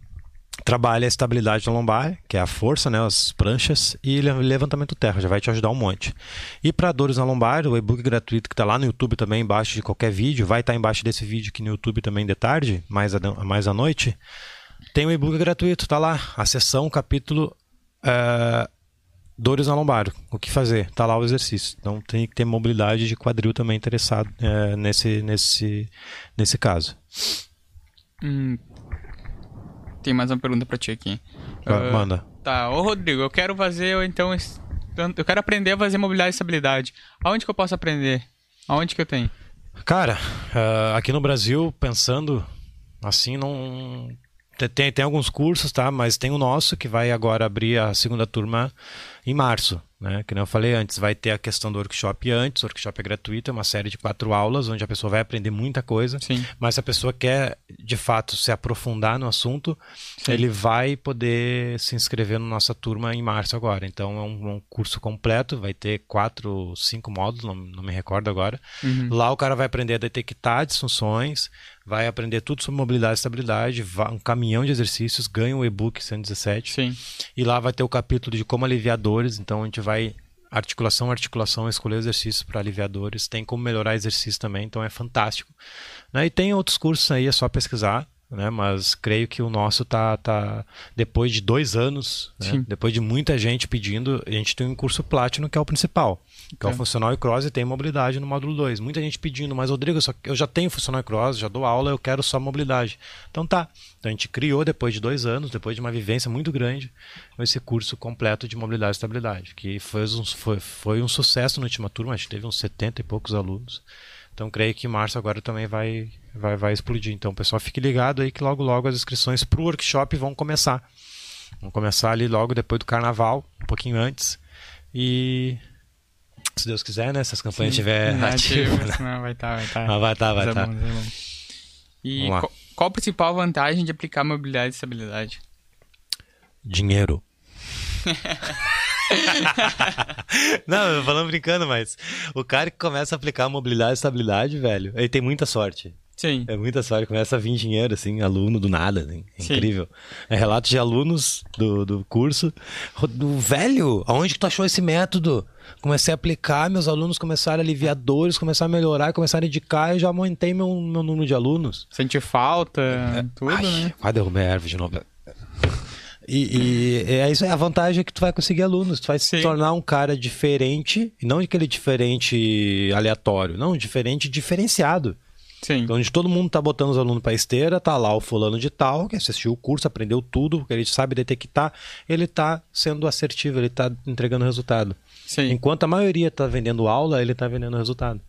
trabalha a estabilidade da lombar, que é a força, né, as pranchas, e le- levantamento terra, já vai te ajudar um monte. E para dores na lombar, o e-book gratuito que está lá no YouTube também, embaixo de qualquer vídeo, vai estar embaixo desse vídeo aqui no YouTube também de tarde, mais, a, mais à noite, tem o e-book gratuito, tá lá, a sessão, capítulo eh, dores na lombar, o que fazer, tá lá o exercício. Então tem que ter mobilidade de quadril também interessado eh, nesse, nesse, nesse caso. hum, tem mais uma pergunta pra ti aqui. Ah, Manda. Tá, ô Rodrigo, eu quero fazer, então, eu quero aprender a fazer mobilidade e estabilidade. Aonde que eu posso aprender? Aonde que eu tenho? Cara, ah, aqui no Brasil, pensando assim, não. te- Tem, tem alguns cursos, tá? Mas tem o nosso que vai agora abrir a segunda turma em março, né? Que nem eu falei antes, vai ter a questão do workshop antes. O workshop é gratuito, é uma série de quatro aulas onde a pessoa vai aprender muita coisa. Sim. Mas se a pessoa quer, de fato, se aprofundar no assunto, Sim. ele vai poder se inscrever na nossa turma em março agora. Então é um, um curso completo, vai ter quatro, cinco módulos, não, não me recordo agora. Uhum. Lá o cara vai aprender a detectar disfunções, vai aprender tudo sobre mobilidade e estabilidade, um caminhão de exercícios, ganha o e-book 117. Sim. E lá vai ter o capítulo de como aliviar dores, então a gente vai articulação, articulação, escolher exercícios para aliviar dores, tem como melhorar exercício também, então é fantástico. Né? E tem outros cursos aí, é só pesquisar. né? Mas creio que o nosso tá, tá depois de dois anos, né? depois de muita gente pedindo, a gente tem um curso Platinum que é o principal, que é, o funcional e cross e tem mobilidade no módulo 2. Muita gente pedindo, mas Rodrigo, só, eu já tenho funcional e cross, já dou aula, eu quero só mobilidade. Então tá. Então a gente criou depois de dois anos, depois de uma vivência muito grande, esse curso completo de mobilidade e estabilidade, que foi um, foi, foi um sucesso na última turma, a gente teve uns 70 e poucos alunos. Então creio que março agora também vai, vai, vai explodir. Então, pessoal, fique ligado aí que logo logo as inscrições para o workshop vão começar. Vão começar ali logo depois do carnaval, um pouquinho antes. E se Deus quiser, né? Se as campanhas estiverem ativas. Né? Não, vai estar, tá, vai estar. Tá. Ah, vai estar, tá, vai estar. Tá. E qual, qual a principal vantagem de aplicar mobilidade e estabilidade? Dinheiro. não, falando brincando, mas o cara que começa a aplicar mobilidade e estabilidade, velho, ele tem muita sorte. Sim. É muita sorte, começa a vir dinheiro, assim, aluno do nada, assim. É incrível. É relatos de alunos do, do curso. Do velho, aonde que tu achou esse método? Comecei a aplicar, meus alunos começaram a aliviar dores, começaram a melhorar, começaram a indicar e já aumentei meu, meu número de alunos. Senti falta, é, tudo, ai, né? Quase derrubei a árvore de novo. E, e, é isso é a vantagem é que tu vai conseguir alunos, tu vai Sim. se tornar um cara diferente, não aquele diferente aleatório, não, diferente diferenciado. Sim. Então, onde todo mundo tá botando os alunos para esteira, tá lá o fulano de tal, que assistiu o curso, aprendeu tudo, que ele sabe detectar, ele tá sendo assertivo, ele tá entregando resultado. Sim. Enquanto a maioria tá vendendo aula, ele tá vendendo resultado.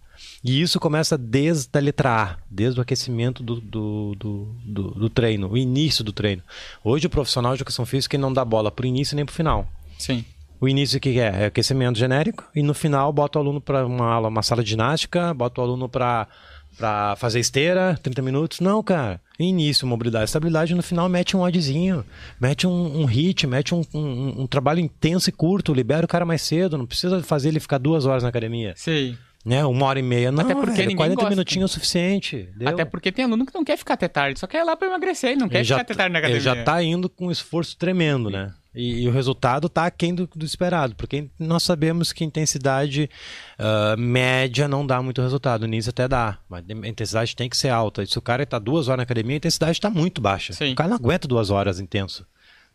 E isso começa desde a letra A, desde o aquecimento do, do, do, do, do treino, o início do treino. Hoje o profissional de educação física não dá bola para o início nem para o final. Sim. O início que é? É aquecimento genérico e no final bota o aluno para uma aula, uma sala de ginástica, bota o aluno para para fazer esteira, 30 minutos. Não, cara. Início, mobilidade, estabilidade, no final mete um oddzinho, mete um, um hit, mete um, um, um, trabalho intenso e curto, libera o cara mais cedo, não precisa fazer ele ficar duas horas na academia. Sim. Né? Uma hora e meia, não, Até porque velho, 40 gosta. minutinhos é o suficiente. Deu. Até porque tem aluno que não quer ficar até tarde, só quer ir lá para emagrecer e não quer ele ficar até tarde na academia. Ele já tá indo com um esforço tremendo, né? E, e, o resultado está aquém do, do, esperado, porque nós sabemos que intensidade uh, média não dá muito resultado, o início até dá, mas a intensidade tem que ser alta. E se o cara está duas horas na academia, a intensidade está muito baixa. Sim. O cara não aguenta duas horas intenso.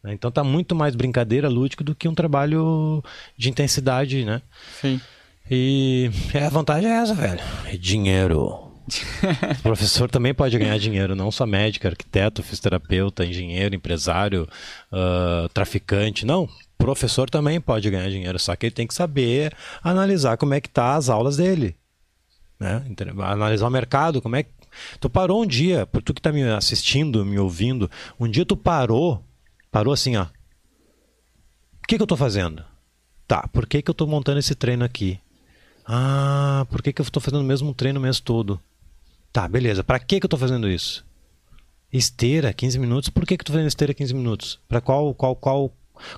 Né? Então está muito mais brincadeira lúdico do que um trabalho de intensidade, né? Sim. E é, a vantagem é essa, velho. É dinheiro. O professor também pode ganhar dinheiro, não só médico, arquiteto, fisioterapeuta, engenheiro, empresário, uh, traficante. Não, professor também pode ganhar dinheiro, só que ele tem que saber analisar como é que tá as aulas dele. Né? Analisar o mercado, como é que. Tu parou um dia, por tu que tá me assistindo, me ouvindo, um dia tu parou, parou assim, ó. O que, que eu tô fazendo? Tá, por que, que eu tô montando esse treino aqui? Ah, por que, que eu estou fazendo o mesmo treino o mês todo? Tá, beleza. Para que, que eu estou fazendo isso? Esteira, 15 minutos. Por que, que eu estou fazendo esteira 15 minutos? Para qual, qual, qual,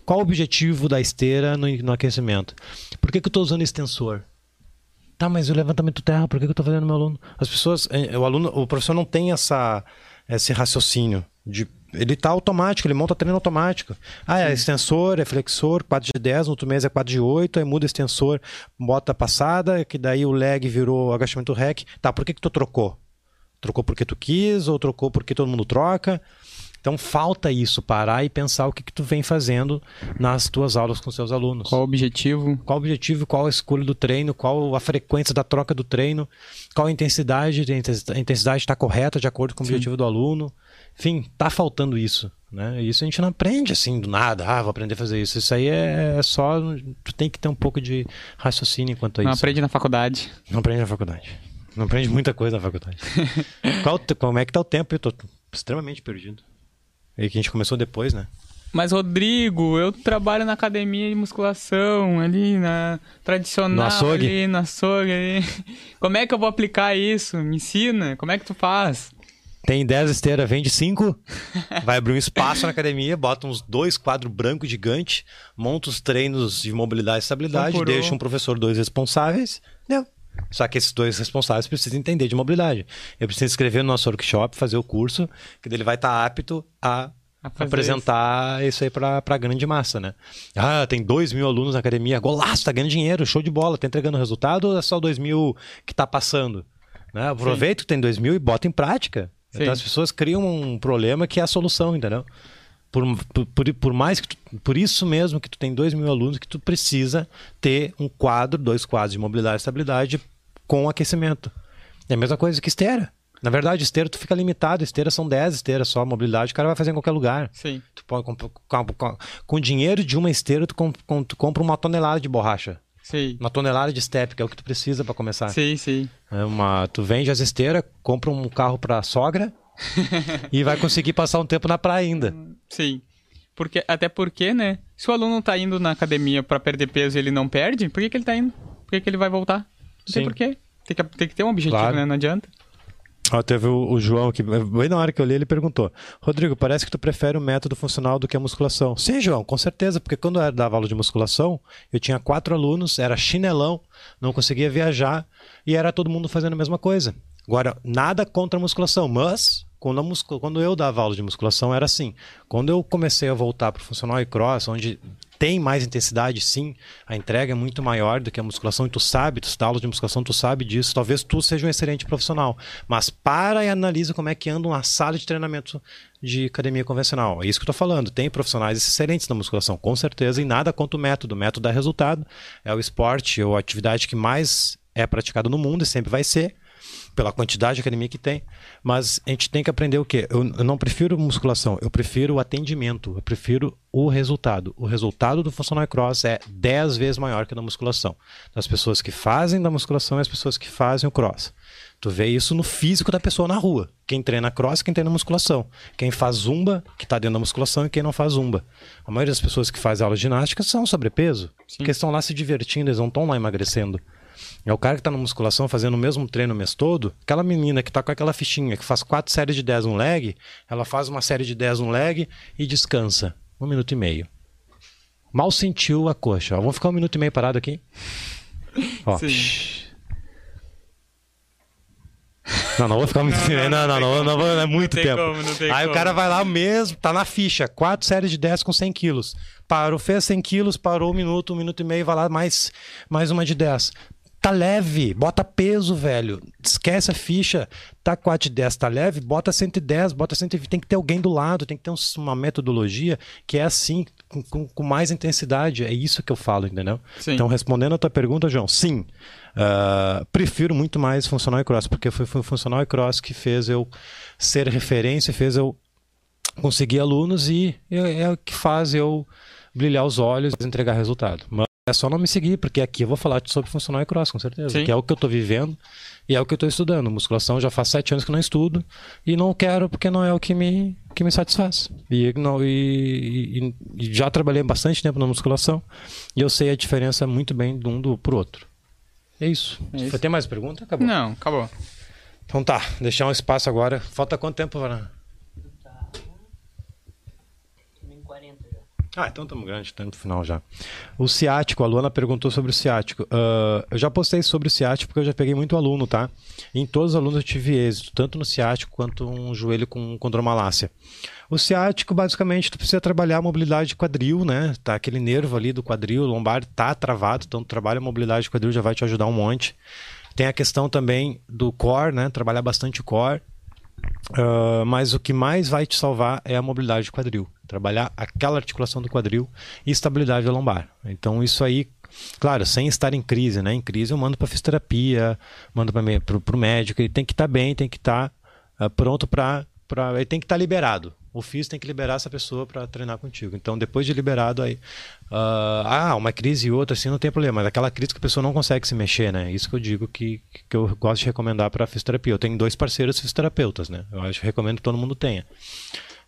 qual o objetivo da esteira no, no aquecimento? Por que, que eu estou usando extensor? Tá, mas o levantamento terra, por que, que eu estou fazendo meu aluno? As pessoas, eh, o aluno, o professor não tem essa, esse raciocínio de ele está automático, ele monta treino automático. Ah, é extensor, é flexor, 4 de 10, no outro mês é 4 de 8, aí muda extensor, bota passada, que daí o leg virou agachamento rec. Tá, por que, que tu trocou? Trocou porque tu quis ou trocou porque todo mundo troca? Então falta isso, parar e pensar o que, que tu vem fazendo nas tuas aulas com seus alunos. Qual o objetivo? Qual o objetivo, qual a escolha do treino, qual a frequência da troca do treino, qual a intensidade, a intensidade está correta de acordo com o Sim. objetivo do aluno. Enfim, tá faltando isso. Né? Isso a gente não aprende assim do nada, ah, vou aprender a fazer isso. Isso aí é, é só. Tu tem que ter um pouco de raciocínio enquanto a não isso. Não aprende na faculdade. Não aprende na faculdade. Não aprende muita coisa na faculdade. Qual, como é que tá o tempo? Eu tô extremamente perdido. E que a gente começou depois, né? Mas, Rodrigo, eu trabalho na academia de musculação, ali na tradicional, no açougue. ali no açougue. Ali. Como é que eu vou aplicar isso? Me ensina, como é que tu faz? Tem 10 esteiras, vende 5, vai abrir um espaço na academia, bota uns dois quadros brancos gigantes, monta os treinos de mobilidade e estabilidade, deixa um professor, dois responsáveis, deu. Só que esses dois responsáveis precisam entender de mobilidade. Eu preciso escrever no nosso workshop, fazer o curso, que ele vai estar apto a apresentar isso, isso aí para a grande massa, né? Ah, tem dois mil alunos na academia, golaço, tá ganhando dinheiro, show de bola, tá entregando resultado ou é só dois mil que tá passando? Né? Aproveita que tem dois mil e bota em prática. Então as pessoas criam um problema que é a solução, entendeu? Por, por, por, mais que tu, por isso mesmo que tu tem dois mil alunos que tu precisa ter um quadro, dois quadros de mobilidade e estabilidade com aquecimento. É a mesma coisa que esteira. Na verdade, esteira tu fica limitado, esteira são 10 esteiras só, mobilidade o cara vai fazer em qualquer lugar. Sim. Tu pode com, com, com, com dinheiro de uma esteira tu, com, tu compra uma tonelada de borracha. Sim. Uma tonelada de step, que é o que tu precisa para começar. Sim, sim. É uma, tu vende as esteiras, compra um carro para sogra e vai conseguir passar um tempo na praia ainda. Sim. Porque, até porque, né? Se o aluno tá indo na academia para perder peso e ele não perde, por que, que ele tá indo? Por que, que ele vai voltar? Não Sim. tem porquê. Tem que, tem que ter um objetivo, claro. né? Não adianta. Ó, teve o, o, João que, bem na hora que eu li, ele perguntou: Rodrigo, parece que tu prefere o método funcional do que a musculação. Sim, João, com certeza, porque quando eu dava aula de musculação, eu tinha quatro alunos, era chinelão, não conseguia viajar e era todo mundo fazendo a mesma coisa. Agora, nada contra a musculação, mas quando, muscul... quando eu dava aula de musculação era assim. Quando eu comecei a voltar para o funcional e cross, onde tem mais intensidade, sim, a entrega é muito maior do que a musculação, e tu sabe, tu dá aula de musculação, tu sabe disso, talvez tu seja um excelente profissional. Mas para e analisa como é que anda uma sala de treinamento de academia convencional. É isso que eu estou falando. Tem profissionais excelentes na musculação, com certeza, e nada contra o método. O método dá resultado. É o esporte ou a atividade que mais é praticada no mundo e sempre vai ser pela quantidade de academia que tem. Mas a gente tem que aprender o quê? Eu, eu, não prefiro musculação, eu prefiro o atendimento, eu prefiro o resultado. O resultado do funcional cross é 10 vezes maior que da musculação. Das pessoas que fazem da musculação e as pessoas que fazem o cross. Tu vê isso no físico da pessoa na rua. Quem treina cross, quem treina musculação. Quem faz zumba, que está dentro da musculação, e quem não faz zumba. A maioria das pessoas que faz aula de ginástica são sobrepeso. Sim. Porque estão lá se divertindo, eles não estão lá emagrecendo. É o cara que está na musculação fazendo o mesmo treino o mês todo, aquela menina que está com aquela fichinha que faz quatro séries de 10 um leg, ela faz uma série de 10 um leg e descansa um minuto e meio. Mal sentiu a coxa. Ó, vamos ficar um minuto e meio parado aqui? Ó. Não, não vou ficar muito. Não, não, não, não, não, é muito tempo. Aí o cara vai lá mesmo, tá na ficha, quatro séries de 10 com 100 quilos. Parou, fez 100 quilos, parou um minuto, um minuto e meio, vai lá mais, mais uma de 10. Tá leve, bota peso, velho. Esquece a ficha. Tá 4 de 10, tá leve, bota 110, bota 120. Tem que ter alguém do lado, tem que ter uma metodologia que é assim, com, com, com mais intensidade. É isso que eu falo, entendeu? Sim. Então, respondendo a tua pergunta, João, sim. Uh, prefiro muito mais funcional e cross, porque foi, foi o funcional e cross que fez eu ser referência, fez eu conseguir alunos e é, é o que faz eu brilhar os olhos e entregar resultado. Mas é só não me seguir, porque aqui eu vou falar sobre funcional e cross, com certeza. Sim. Que é o que eu estou vivendo e é o que eu estou estudando. Musculação já faz sete anos que não estudo e não quero porque não é o que me, que me satisfaz. E, não, e, e, e já trabalhei bastante tempo na musculação e eu sei a diferença muito bem de um do pro outro. É isso. É isso. Tem mais pergunta? Acabou. Não, acabou. Então tá, deixar um espaço agora. Falta quanto tempo, Varana? Ah, então estamos grande, estamos no final já. O ciático, a Luana perguntou sobre o ciático. Uh, eu já postei sobre o ciático porque eu já peguei muito aluno, tá? em todos os alunos eu tive êxito, tanto no ciático quanto um joelho com condromalácia. O ciático, basicamente, tu precisa trabalhar a mobilidade de quadril, né? Tá aquele nervo ali do quadril, lombar tá travado, então trabalha a mobilidade de quadril já vai te ajudar um monte. Tem a questão também do core, né? Trabalhar bastante o core. Uh, mas o que mais vai te salvar é a mobilidade de quadril. Trabalhar aquela articulação do quadril e estabilidade da lombar. Então, isso aí, claro, sem estar em crise, né? Em crise eu mando para fisioterapia, mando para o médico. Ele tem que estar tá bem, tem que estar tá, uh, pronto para. Ele tem que estar tá liberado. O FIS tem que liberar essa pessoa para treinar contigo. Então, depois de liberado, aí. Uh, ah, uma crise e outra, assim, não tem problema. Mas aquela crise que a pessoa não consegue se mexer, né? Isso que eu digo que, que eu gosto de recomendar para fisioterapia. Eu tenho dois parceiros fisioterapeutas, né? Eu acho recomendo que todo mundo tenha.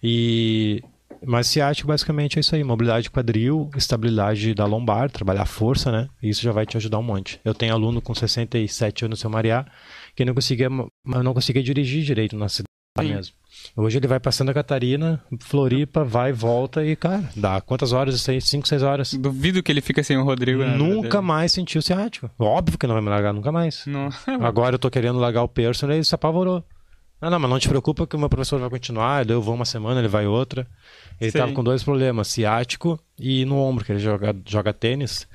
E. Mas ciático basicamente é isso aí: mobilidade de quadril, estabilidade da lombar, trabalhar força, né? Isso já vai te ajudar um monte. Eu tenho aluno com 67 anos, seu Mariá, que não conseguia, não conseguia dirigir direito na cidade mesmo. Hoje ele vai para Santa Catarina, Floripa, vai volta e, cara, dá quantas horas isso aí? 5, 6 horas. Duvido que ele fica sem o Rodrigo. Né, nunca mais sentiu ciático. Óbvio que não vai me largar nunca mais. Não. Agora eu tô querendo largar o personal e ele se apavorou. Não, não, mas não te preocupa que o meu professor vai continuar, eu vou uma semana, ele vai outra. Ele Sim. tava com dois problemas, ciático e no ombro, que ele joga, joga tênis.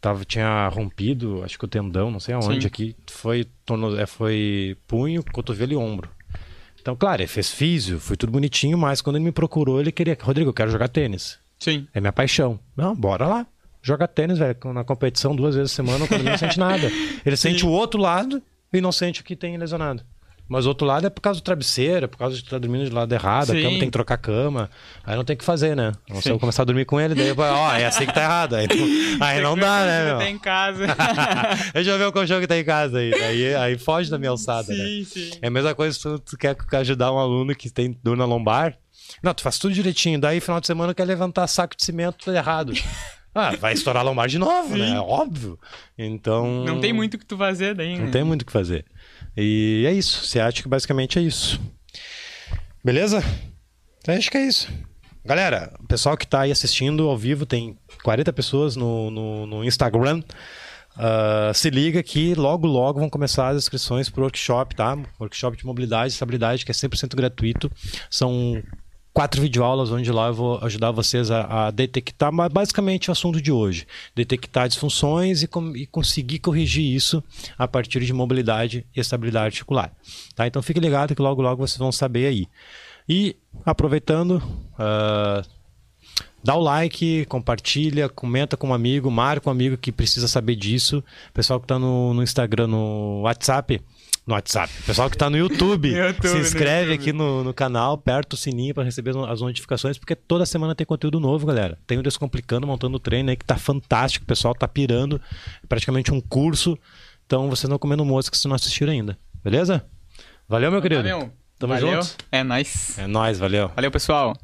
Tava, tinha rompido, acho que o tendão, não sei aonde Sim. aqui. Foi, torno, é, foi punho, cotovelo e ombro. Então, claro, ele fez físio, foi tudo bonitinho, mas quando ele me procurou, ele queria, Rodrigo, eu quero jogar tênis. Sim. É minha paixão. Não, bora lá. Joga tênis, velho, na competição duas vezes a semana, quando ele não sente nada. Ele Sim. sente o outro lado e não sente o que tem lesionado. Mas outro lado é por causa do travesseiro, é por causa de estar dormindo de lado errado, Sim. a cama tem que trocar a cama. Aí não tem o que fazer, né? Não se eu começar a dormir com ele, daí, ó, é assim que tá errado. Aí, aí não dá, né, meu? Tá em casa. Deixa eu ver o colchão que tá em casa aí. Aí, aí foge da minha alçada, sim, né? Sim. É a mesma coisa se tu, tu quer ajudar um aluno que tem dor na lombar. Não, tu faz tudo direitinho. Daí, final de semana, quer levantar saco de cimento errado. Ah, vai estourar a lombar de novo, né? Sim. né? É óbvio. Então. Não tem muito o que tu fazer daí, né? Não tem muito o que fazer. E é isso. Ciática basicamente é isso. Beleza? Então, acho que é isso. Galera, o pessoal que está aí assistindo ao vivo, tem 40 pessoas no, no, no Instagram. Uh, se liga que logo, logo vão começar as inscrições para o workshop, tá? Workshop de mobilidade e estabilidade, que é 100% gratuito. São quatro videoaulas onde lá eu vou ajudar vocês a, a detectar basicamente o assunto de hoje, detectar disfunções e, com, e, conseguir corrigir isso a partir de mobilidade e estabilidade articular. Tá? Então fique ligado que logo logo vocês vão saber aí. E aproveitando, uh, dá o like, compartilha, comenta com um amigo, marca um amigo que precisa saber disso. Pessoal que está no, no Instagram, no WhatsApp, no WhatsApp. Pessoal que está no YouTube, YouTube, se inscreve no aqui no, no canal, aperta o sininho para receber as notificações, porque toda semana tem conteúdo novo, galera. Tem o Descomplicando, montando o treino aí, que tá fantástico, o pessoal tá pirando. É praticamente um curso. Então vocês não comendo mosca se não assistiram ainda. Beleza? Valeu, meu querido. Valeu. Tamo valeu. junto. É nóis. É nóis, valeu. Valeu, pessoal.